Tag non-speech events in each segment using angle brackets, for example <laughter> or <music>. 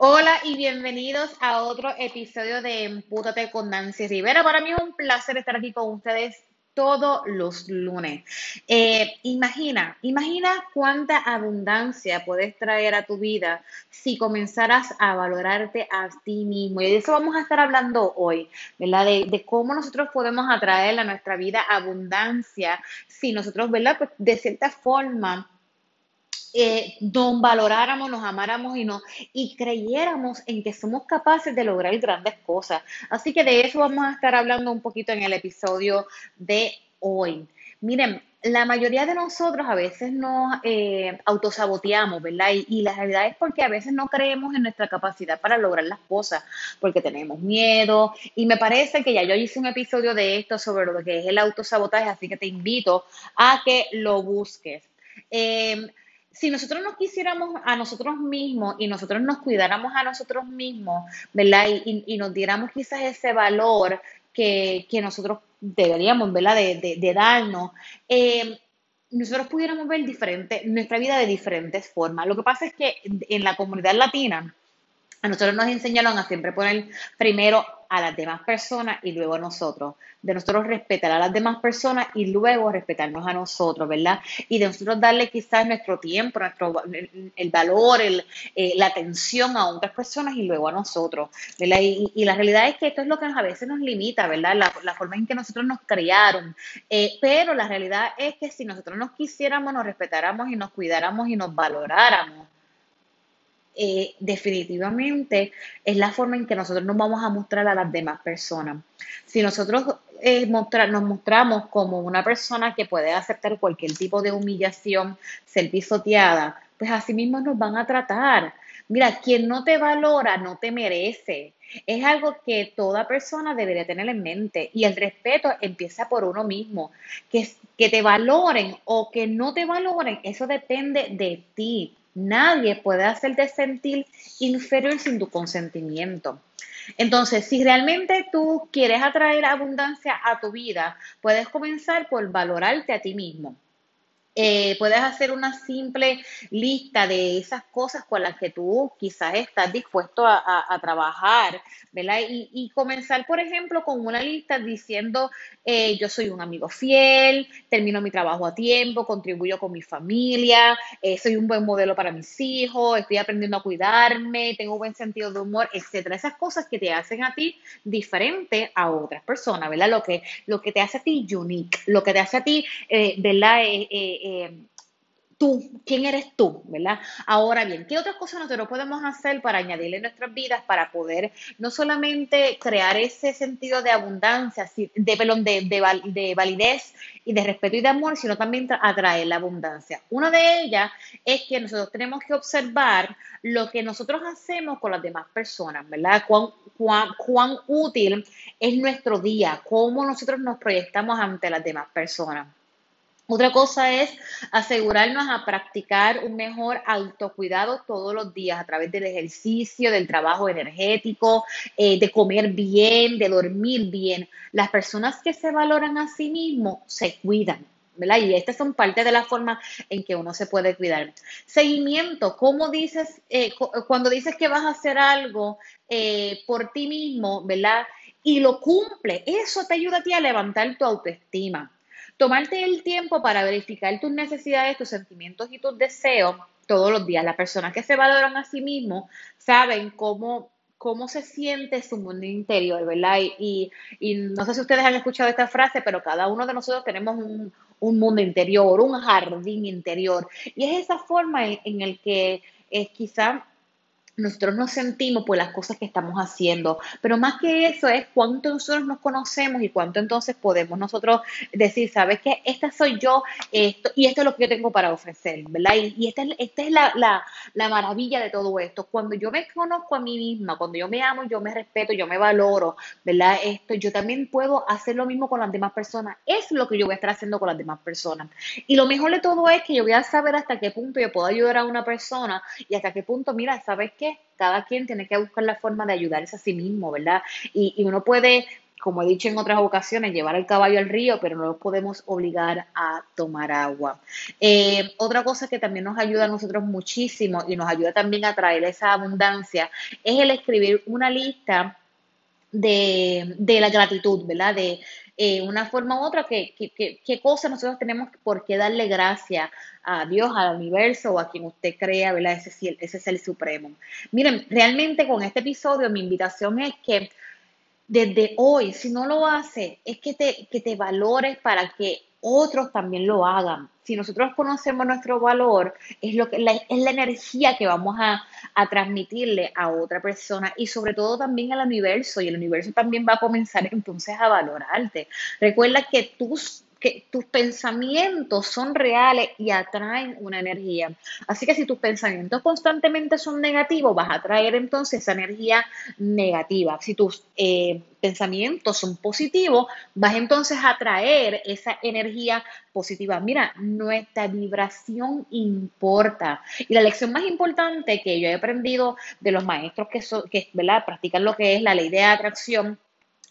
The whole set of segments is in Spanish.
Hola y bienvenidos a otro episodio de Empútate con Nancy Rivera. Para mí es un placer estar aquí con ustedes todos los lunes. Eh, imagina, imagina cuánta abundancia puedes traer a tu vida si comenzaras a valorarte a ti mismo. Y de eso vamos a estar hablando hoy, ¿verdad? De, de cómo nosotros podemos atraer a nuestra vida abundancia si nosotros, ¿verdad? Pues de cierta forma eh, nos valoráramos, nos amáramos y, no, y creyéramos en que somos capaces de lograr grandes cosas. Así que de eso vamos a estar hablando un poquito en el episodio de hoy. Miren, la mayoría de nosotros a veces nos eh, autosaboteamos, ¿verdad? Y, la realidad es porque a veces no creemos en nuestra capacidad para lograr las cosas, porque tenemos miedo. Y me parece que ya yo hice un episodio de esto sobre lo que es el autosabotaje, así que te invito a que lo busques. Eh, si nosotros nos quisiéramos a nosotros mismos y nosotros nos cuidáramos a nosotros mismos, ¿verdad? Y, y, nos diéramos quizás ese valor que, que nosotros deberíamos, ¿verdad? De, de, de darnos. Eh, nosotros pudiéramos ver diferente, nuestra vida de diferentes formas. Lo que pasa es que en la comunidad latina, a nosotros nos enseñaron a siempre poner primero a las demás personas y luego a nosotros. De nosotros respetar a las demás personas y luego respetarnos a nosotros, ¿verdad? Y de nosotros darle quizás nuestro tiempo, nuestro, el, valor, el, eh, la atención a otras personas y luego a nosotros, ¿verdad? Y, y, la realidad es que esto es lo que a veces nos limita, ¿verdad? La, la forma en que nosotros nos criaron. Eh, pero la realidad es que si nosotros nos quisiéramos, nos respetáramos y nos cuidáramos y nos valoráramos, eh, definitivamente es la forma en que nosotros nos vamos a mostrar a las demás personas. Si nosotros eh, nos mostramos como una persona que puede aceptar cualquier tipo de humillación, ser pisoteada, pues así mismo nos van a tratar. Mira, quien no te valora no te merece. Es algo que toda persona debería tener en mente y el respeto empieza por uno mismo. Que, que te valoren o que no te valoren, eso depende de ti. Nadie puede hacerte sentir inferior sin tu consentimiento. Entonces, si realmente tú quieres atraer abundancia a tu vida, puedes comenzar por valorarte a ti mismo. Eh, puedes hacer una simple lista de esas cosas con las que tú quizás estás dispuesto a, trabajar, ¿verdad? Y, comenzar, por ejemplo, con una lista diciendo, eh, yo soy un amigo fiel, termino mi trabajo a tiempo, contribuyo con mi familia, eh, soy un buen modelo para mis hijos, estoy aprendiendo a cuidarme, tengo buen sentido de humor, etcétera. Esas cosas que te hacen a ti diferente a otras personas, ¿verdad? Lo que, lo que te hace a ti unique, lo que te hace a ti, ¿verdad? Eh, tú, quién eres tú, ¿verdad? Ahora bien, ¿qué otras cosas nosotros podemos hacer para añadirle nuestras vidas para poder no solamente crear ese sentido de abundancia, de, perdón, de, de, de validez y de respeto y de amor, sino también atraer la abundancia? Una de ellas es que nosotros tenemos que observar lo que nosotros hacemos con las demás personas, ¿verdad? Cuán útil es nuestro día, cómo nosotros nos proyectamos ante las demás personas. Otra cosa es asegurarnos a practicar un mejor autocuidado todos los días a través del ejercicio, del trabajo energético, eh, de comer bien, de dormir bien. Las personas que se valoran a sí mismos se cuidan. ¿verdad? Y estas son parte de la forma en que uno se puede cuidar. Seguimiento, ¿cómo dices, eh, cuando dices que vas a hacer algo eh, por ti mismo, ¿verdad? Y lo cumple, eso te ayuda a ti a levantar tu autoestima. Tomarte el tiempo para verificar tus necesidades, tus sentimientos y tus deseos todos los días. Las personas que se valoran a sí mismos saben cómo, cómo se siente su mundo interior, ¿verdad? Y, y, no sé si ustedes han escuchado esta frase, pero cada uno de nosotros tenemos un, un mundo interior, un jardín interior. Y es esa forma en, en el que es quizá nosotros nos sentimos por las cosas que estamos haciendo. Pero más que eso es cuánto nosotros nos conocemos y cuánto entonces podemos nosotros decir, ¿sabes qué? Esta soy yo esto, y esto es lo que yo tengo para ofrecer, ¿verdad? Y, esta, esta es la, la, la, maravilla de todo esto. Cuando yo me conozco a mí misma, cuando yo me amo, yo me respeto, yo me valoro, ¿verdad? Esto, yo también puedo hacer lo mismo con las demás personas. Es lo que yo voy a estar haciendo con las demás personas. Y lo mejor de todo es que yo voy a saber hasta qué punto yo puedo ayudar a una persona y hasta qué punto, mira, ¿sabes qué? Cada quien tiene que buscar la forma de ayudarse a sí mismo, ¿verdad? Y, uno puede como he dicho en otras ocasiones, llevar el caballo al río, pero no los podemos obligar a tomar agua. Eh, otra cosa que también nos ayuda a nosotros muchísimo y nos ayuda también a traer esa abundancia es el escribir una lista de, la gratitud, ¿verdad? De eh, una forma u otra, que, qué cosas nosotros tenemos por qué darle gracias a Dios, al universo o a quien usted crea, ¿verdad? Ese, ese es el supremo. Miren, realmente con este episodio mi invitación es que desde hoy, si no lo hace, es que te, que te valores para que otros también lo hagan. Si nosotros conocemos nuestro valor, es, lo que, es la energía que vamos a, a, transmitirle a otra persona y sobre todo también al universo. Y el universo también va a comenzar <laughs> entonces a valorarte. Recuerda que tus que tus pensamientos son reales y atraen una energía. Así que si tus pensamientos constantemente son negativos, vas a atraer entonces esa energía negativa. Si tus eh, pensamientos son positivos, vas entonces a atraer esa energía positiva. Mira, nuestra vibración importa. Y la lección más importante que yo he aprendido de los maestros que, que practican lo que es la ley de atracción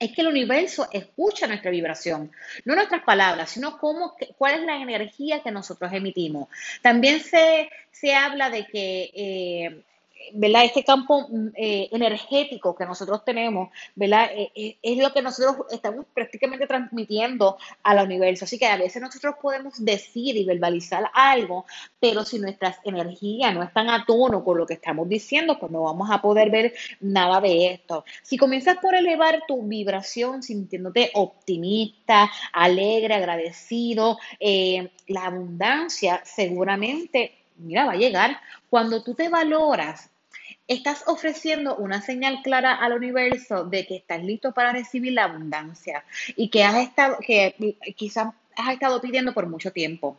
es que el universo escucha nuestra vibración, no nuestras palabras, sino cómo, cuál es la energía que nosotros emitimos. También se, se habla de que eh, ¿verdad? Este campo mm, eh, energético que nosotros tenemos, ¿verdad? Eh, eh, es lo que nosotros estamos prácticamente transmitiendo al universo. Así que a veces nosotros podemos decir y verbalizar algo, pero si nuestras energías no están a tono con lo que estamos diciendo, pues no vamos a poder ver nada de esto. Si comienzas por elevar tu vibración sintiéndote optimista, alegre, agradecido, la abundancia seguramente mira, va a llegar. Cuando tú te valoras, estás ofreciendo una señal clara al universo de que estás listo para recibir la abundancia y que has estado, que quizás has estado pidiendo por mucho tiempo.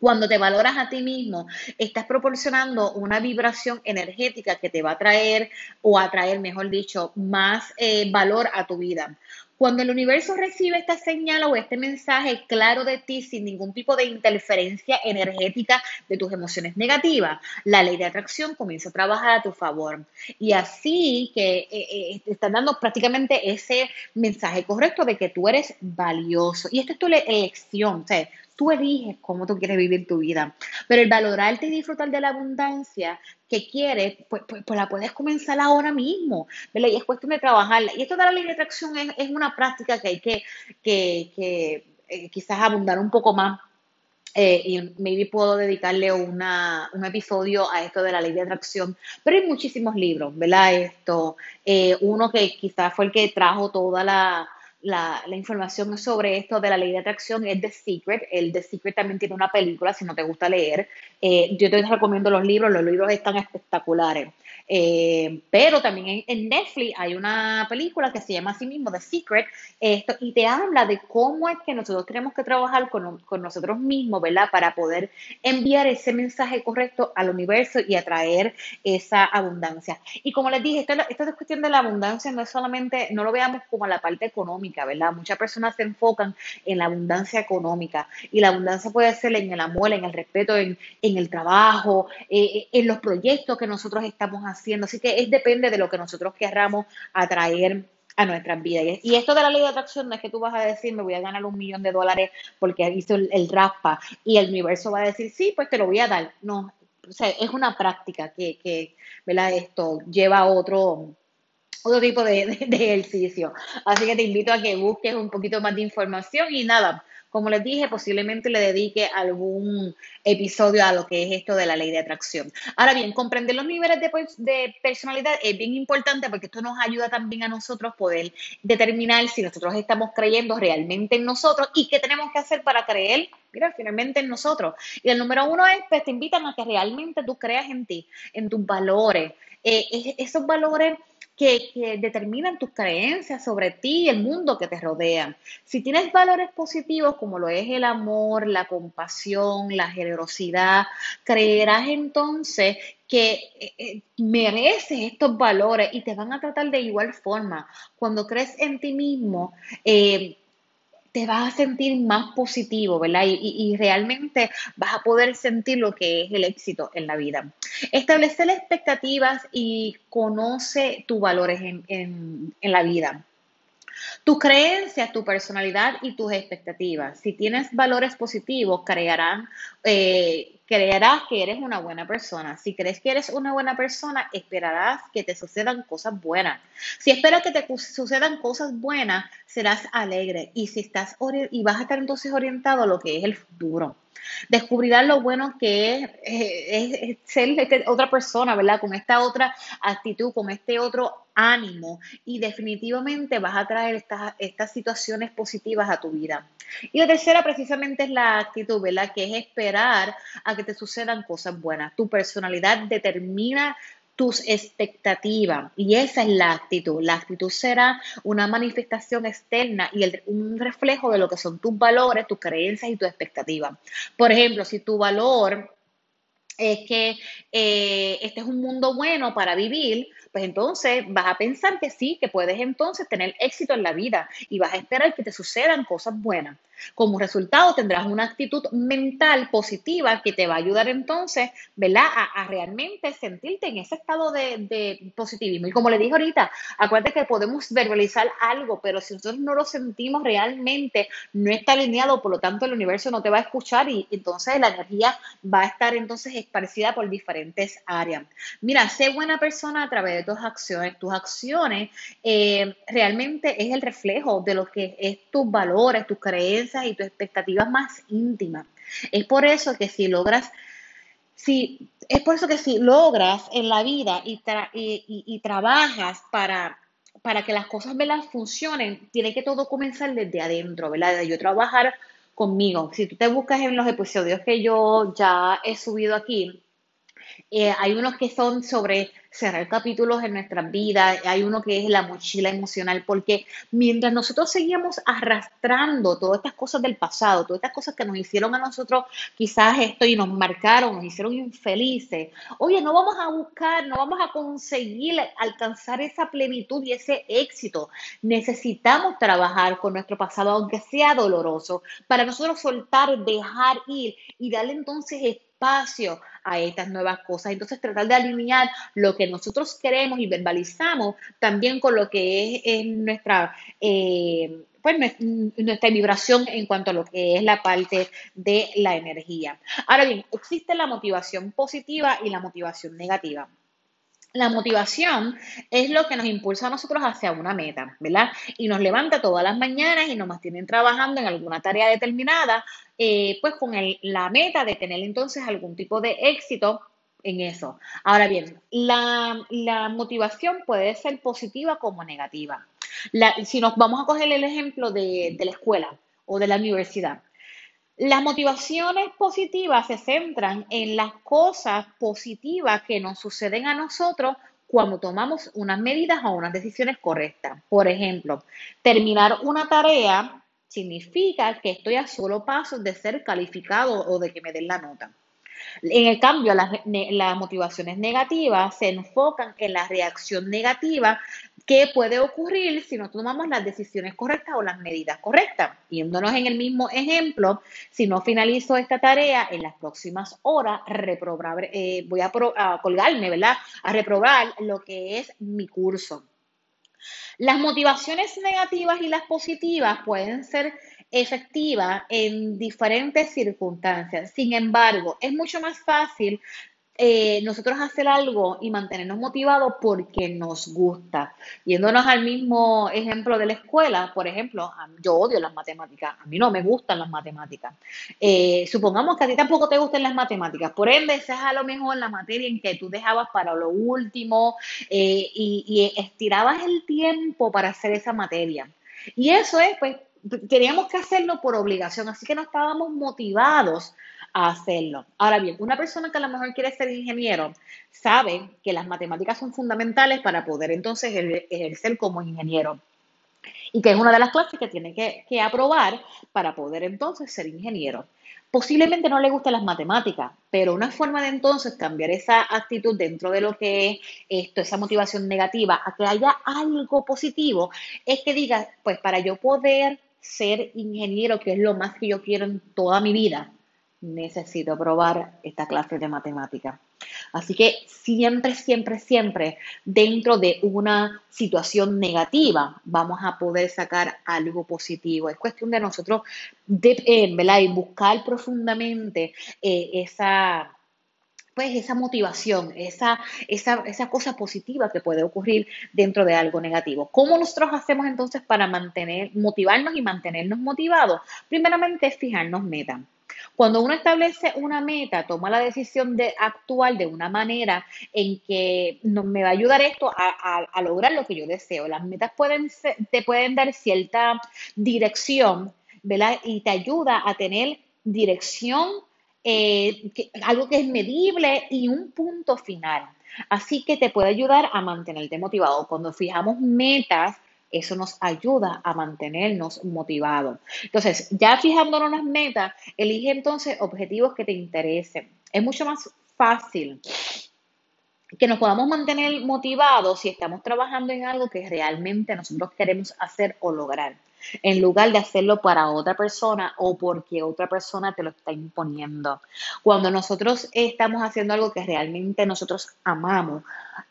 Cuando te valoras a ti mismo, estás proporcionando una vibración energética que te va a traer o a traer, mejor dicho, más eh, valor a tu vida. Cuando el universo recibe esta señal o este mensaje claro de ti sin ningún tipo de interferencia energética de tus emociones negativas, la ley de atracción comienza a trabajar a tu favor. Y así que eh, eh, están dando prácticamente ese mensaje correcto de que tú eres valioso. Y esta es tu elección. O Tú eliges cómo tú quieres vivir tu vida. Pero el valorarte y disfrutar de la abundancia que quieres, pues, pues, pues la puedes comenzar ahora mismo. ¿verdad? Y es cuestión de trabajarla. Y esto de la ley de atracción es, una práctica que hay que, que, eh, quizás abundar un poco más eh, y maybe puedo dedicarle una, un episodio a esto de la ley de atracción, pero hay muchísimos libros, ¿verdad? Esto, eh, uno que quizás fue el que trajo toda la, la, información sobre esto de la ley de atracción es The Secret. El The Secret también tiene una película, si no te gusta leer. Eh, yo te recomiendo los libros, los libros están espectaculares. Eh, pero también en, Netflix hay una película que se llama así mismo The Secret esto, y te habla de cómo es que nosotros tenemos que trabajar con, nosotros mismos, ¿verdad? Para poder enviar ese mensaje correcto al universo y atraer esa abundancia. Y como les dije, esta, esta cuestión de la abundancia no es solamente, no lo veamos como la parte económica, ¿verdad? Muchas personas se enfocan en la abundancia económica y la abundancia puede ser en el amor, en el respeto, en, el trabajo, eh, en los proyectos que nosotros estamos haciendo haciendo. Así que es depende de lo que nosotros querramos atraer a nuestras vidas. Y esto de la ley de atracción no es que tú vas a decir, me voy a ganar un millón de dólares porque hizo el, el raspa y el universo va a decir, sí, pues te lo voy a dar. No, o sea, es una práctica que, ¿verdad? Esto lleva a otro, otro tipo de, ejercicio. Así que te invito a que busques un poquito más de información y nada, como les dije, posiblemente le dedique algún episodio a lo que es esto de la ley de atracción. Ahora bien, comprender los niveles de, personalidad es bien importante porque esto nos ayuda también a nosotros poder determinar si nosotros estamos creyendo realmente en nosotros y qué tenemos que hacer para creer mira, finalmente en nosotros. Y el número uno es, pues te invitan a que realmente tú creas en ti, en tus valores. Eh, esos valores que, determinan tus creencias sobre ti y el mundo que te rodea. Si tienes valores positivos como lo es el amor, la compasión, la generosidad, creerás entonces que eh, eh, mereces estos valores y te van a tratar de igual forma. Cuando crees en ti mismo, eh, te vas a sentir más positivo, ¿verdad? Y, realmente vas a poder sentir lo que es el éxito en la vida. Establecer expectativas y conoce tus valores en, en la vida. Tus creencias, tu personalidad y tus expectativas. Si tienes valores positivos, crearán, eh, creerás que eres una buena persona. Si crees que eres una buena persona, esperarás que te sucedan cosas buenas. Si esperas que te sucedan cosas buenas, serás alegre y si estás y vas a estar entonces orientado a lo que es el futuro. Descubrirás lo bueno que es, eh, ser este, otra persona, ¿verdad? Con esta otra actitud, con este otro ánimo y definitivamente vas a traer estas, estas situaciones positivas a tu vida. Y la tercera precisamente es la actitud, ¿verdad? Que es esperar a que te sucedan cosas buenas. Tu personalidad determina tus expectativas. Y esa es la actitud. La actitud será una manifestación externa y un reflejo de lo que son tus valores, tus creencias y tus expectativas. Por ejemplo, si tu valor es que eh, este es un mundo bueno para vivir, pues entonces vas a pensar que sí, que puedes entonces tener éxito en la vida y vas a esperar que te sucedan cosas buenas. Como resultado tendrás una actitud mental positiva que te va a ayudar entonces, ¿verdad? A, realmente sentirte en ese estado de, positivismo. Y como le dije ahorita, acuérdate que podemos verbalizar algo, pero si nosotros no lo sentimos realmente, no está alineado, por lo tanto el universo no te va a escuchar y entonces la energía va a estar entonces esparcida por diferentes áreas. Mira, sé buena persona a través de tus acciones. Tus acciones eh, realmente es el reflejo de lo que es tus valores, tus creencias y tus expectativas más íntimas. Es por eso que si logras si, es por eso que si logras en la vida y, y, trabajas para, para que las cosas ¿verdad? funcionen, tiene que todo comenzar desde adentro, ¿verdad? De yo trabajar conmigo. Si tú te buscas en los episodios que yo ya he subido aquí, eh, hay unos que son sobre cerrar capítulos en nuestras vidas, hay uno que es la mochila emocional, porque mientras nosotros seguíamos arrastrando todas estas cosas del pasado, todas estas cosas que nos hicieron a nosotros quizás esto y nos marcaron, nos hicieron infelices, oye, no vamos a buscar, no vamos a conseguir alcanzar esa plenitud y ese éxito. Necesitamos trabajar con nuestro pasado, aunque sea doloroso, para nosotros soltar, dejar ir y darle entonces espacio a estas nuevas cosas. Entonces, tratar de alinear lo que nosotros queremos y verbalizamos también con lo que es, nuestra, eh, pues, nuestra vibración en cuanto a lo que es la parte de la energía. Ahora bien, existe la motivación positiva y la motivación negativa. La motivación es lo que nos impulsa a nosotros hacia una meta, ¿verdad? Y nos levanta todas las mañanas y nos mantienen trabajando en alguna tarea determinada, eh, pues con la meta de tener entonces algún tipo de éxito en eso. Ahora bien, la, motivación puede ser positiva como negativa. si nos vamos a coger el ejemplo de la escuela o de la universidad, las motivaciones positivas se centran en las cosas positivas que nos suceden a nosotros cuando tomamos unas medidas o unas decisiones correctas. Por ejemplo, terminar una tarea significa que estoy a solo pasos de ser calificado o de que me den la nota. En el cambio, las, motivaciones negativas se enfocan en la reacción negativa que puede ocurrir si no tomamos las decisiones correctas o las medidas correctas. Yéndonos en el mismo ejemplo, si no finalizo esta tarea en las próximas horas, reprobar, eh, voy a, a colgarme, ¿verdad? A reprobar lo que es mi curso. Las motivaciones negativas y las positivas pueden ser efectiva en diferentes circunstancias. Sin embargo, es mucho más fácil eh, nosotros hacer algo y mantenernos motivados porque nos gusta. Yéndonos al mismo ejemplo de la escuela, por ejemplo, yo odio las matemáticas, a mí no me gustan las matemáticas. Eh, supongamos que a ti tampoco te gusten las matemáticas, por ende, esa es a lo mejor la materia en que tú dejabas para lo último eh, y, y estirabas el tiempo para hacer esa materia. Y eso es, pues, teníamos que hacerlo por obligación, así que no estábamos motivados a hacerlo. Ahora bien, una persona que a lo mejor quiere ser ingeniero sabe que las matemáticas son fundamentales para poder entonces ejercer como ingeniero y que es una de las clases que tiene que, aprobar para poder entonces ser ingeniero. Posiblemente no le gusten las matemáticas, pero una forma de entonces cambiar esa actitud dentro de lo que es esto, esa motivación negativa, a que haya algo positivo, es que diga, pues para yo poder ser ingeniero, que es lo más que yo quiero en toda mi vida, necesito probar esta clase de matemática. Así que siempre, siempre, siempre dentro de una situación negativa vamos a poder sacar algo positivo. Es cuestión de nosotros de, eh, buscar profundamente eh, esa pues esa motivación, esa, esa, cosa positiva que puede ocurrir dentro de algo negativo. ¿Cómo nosotros hacemos entonces para mantener, motivarnos y mantenernos motivados? Primeramente es fijarnos metas. Cuando uno establece una meta, toma la decisión de actuar de una manera en que me va a ayudar esto a, lograr lo que yo deseo. Las metas te pueden dar cierta dirección, ¿verdad? Y te ayuda a tener dirección eh, algo que es medible y un punto final. Así que te puede ayudar a mantenerte motivado. Cuando fijamos metas, eso nos ayuda a mantenernos motivados. Entonces, ya fijándonos las metas, elige entonces objetivos que te interesen. Es mucho más fácil que nos podamos mantener motivados si estamos trabajando en algo que realmente nosotros queremos hacer o lograr en lugar de hacerlo para otra persona o porque otra persona te lo está imponiendo. Cuando nosotros estamos haciendo algo que realmente nosotros amamos,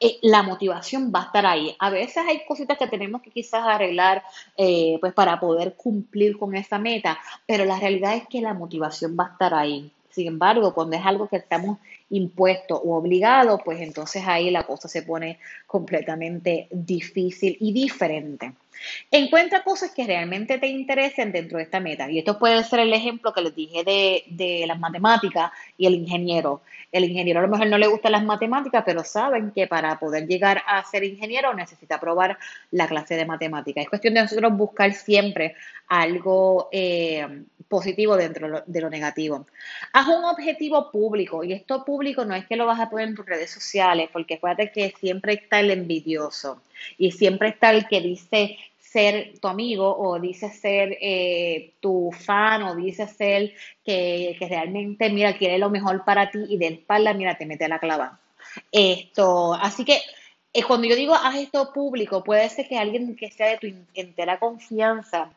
eh, la motivación va a estar ahí. A veces hay cositas que tenemos que quizás arreglar eh, pues para poder cumplir con esa meta, pero la realidad es que la motivación va a estar ahí. Sin embargo, cuando es algo que estamos impuestos o obligados, pues entonces ahí la cosa se pone completamente difícil y diferente. Encuentra cosas que realmente te interesen dentro de esta meta. Y esto puede ser el ejemplo que les dije de, de, las matemáticas y el ingeniero. El ingeniero a lo mejor no le gustan las matemáticas, pero saben que para poder llegar a ser ingeniero necesita aprobar la clase de matemáticas. Es cuestión de nosotros buscar siempre algo eh, positivo dentro de lo negativo. Haz un objetivo público y esto público no es que lo vas a poner en tus redes sociales, porque acuérdate que siempre está el envidioso y siempre está el que dice ser tu amigo o dice ser eh, tu fan o dice ser que, realmente, mira, quiere lo mejor para ti y de espalda, mira, te mete la clava. Esto, así que eh, cuando yo digo haz esto público, puede ser que alguien que sea de tu entera confianza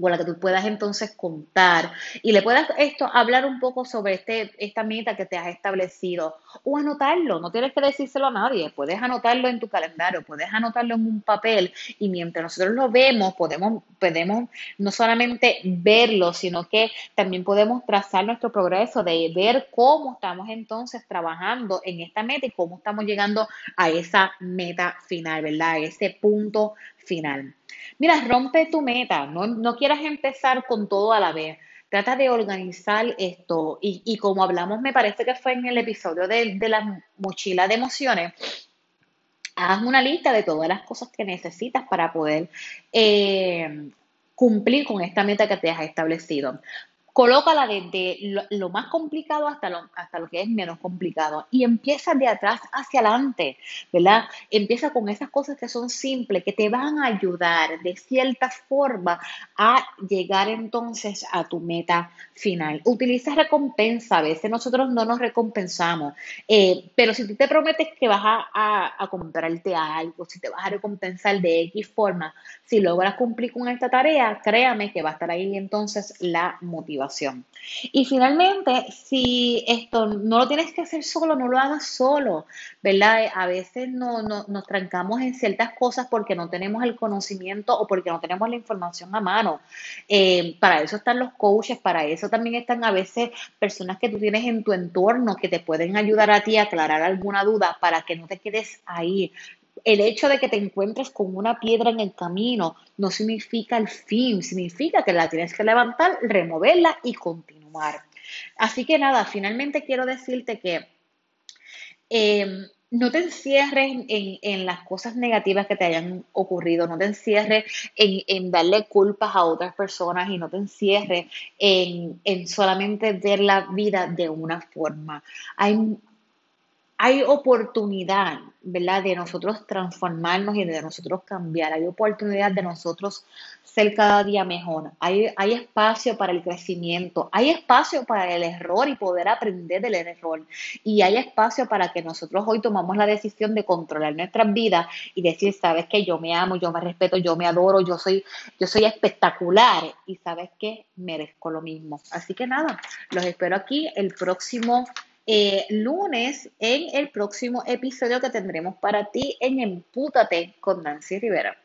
con la que tú puedas entonces contar y le puedas esto hablar un poco sobre este, esta meta que te has establecido o anotarlo, no tienes que decírselo a nadie, puedes anotarlo en tu calendario, puedes anotarlo en un papel y mientras nosotros lo vemos podemos, podemos no solamente verlo, sino que también podemos trazar nuestro progreso de ver cómo estamos entonces trabajando en esta meta y cómo estamos llegando a esa meta final, ¿verdad? A ese punto final. Mira, rompe tu meta, no, no quieras empezar con todo a la vez. Trata de organizar esto y, y como hablamos, me parece que fue en el episodio de, de la mochila de emociones, haz una lista de todas las cosas que necesitas para poder eh, cumplir con esta meta que te has establecido colócala desde lo, más complicado hasta lo, hasta lo que es menos complicado y empieza de atrás hacia adelante, ¿verdad? Empieza con esas cosas que son simples, que te van a ayudar de cierta forma a llegar entonces a tu meta final. Utiliza recompensa, a veces nosotros no nos recompensamos, eh, pero si tú te prometes que vas a, a comprarte algo, si te vas a recompensar de X forma, si logras cumplir con esta tarea, créame que va a estar ahí entonces la motivación y finalmente, si esto no lo tienes que hacer solo, no lo hagas solo, ¿verdad? A veces no, nos trancamos en ciertas cosas porque no tenemos el conocimiento o porque no tenemos la información a mano. Eh, para eso están los coaches, para eso también están a veces personas que tú tienes en tu entorno que te pueden ayudar a ti a aclarar alguna duda para que no te quedes ahí el hecho de que te encuentres con una piedra en el camino no significa el fin, significa que la tienes que levantar, removerla y continuar. Así que nada, finalmente quiero decirte que em, no te encierres en, las cosas negativas que te hayan ocurrido, no te encierres en, darle culpas a otras personas y no te encierres en, en solamente ver la vida de una forma. Hay hay oportunidad, ¿verdad? De nosotros transformarnos y de nosotros cambiar. Hay oportunidad de nosotros ser cada día mejor. Hay, hay espacio para el crecimiento. Hay espacio para el error y poder aprender del error. Y hay espacio para que nosotros hoy tomamos la decisión de controlar nuestras vidas y decir, sabes que yo me amo, yo me respeto, yo me adoro, yo soy, yo soy espectacular y sabes que merezco lo mismo. Así que nada, los espero aquí el próximo eh, lunes en el próximo episodio que tendremos para ti en Empútate con Nancy Rivera.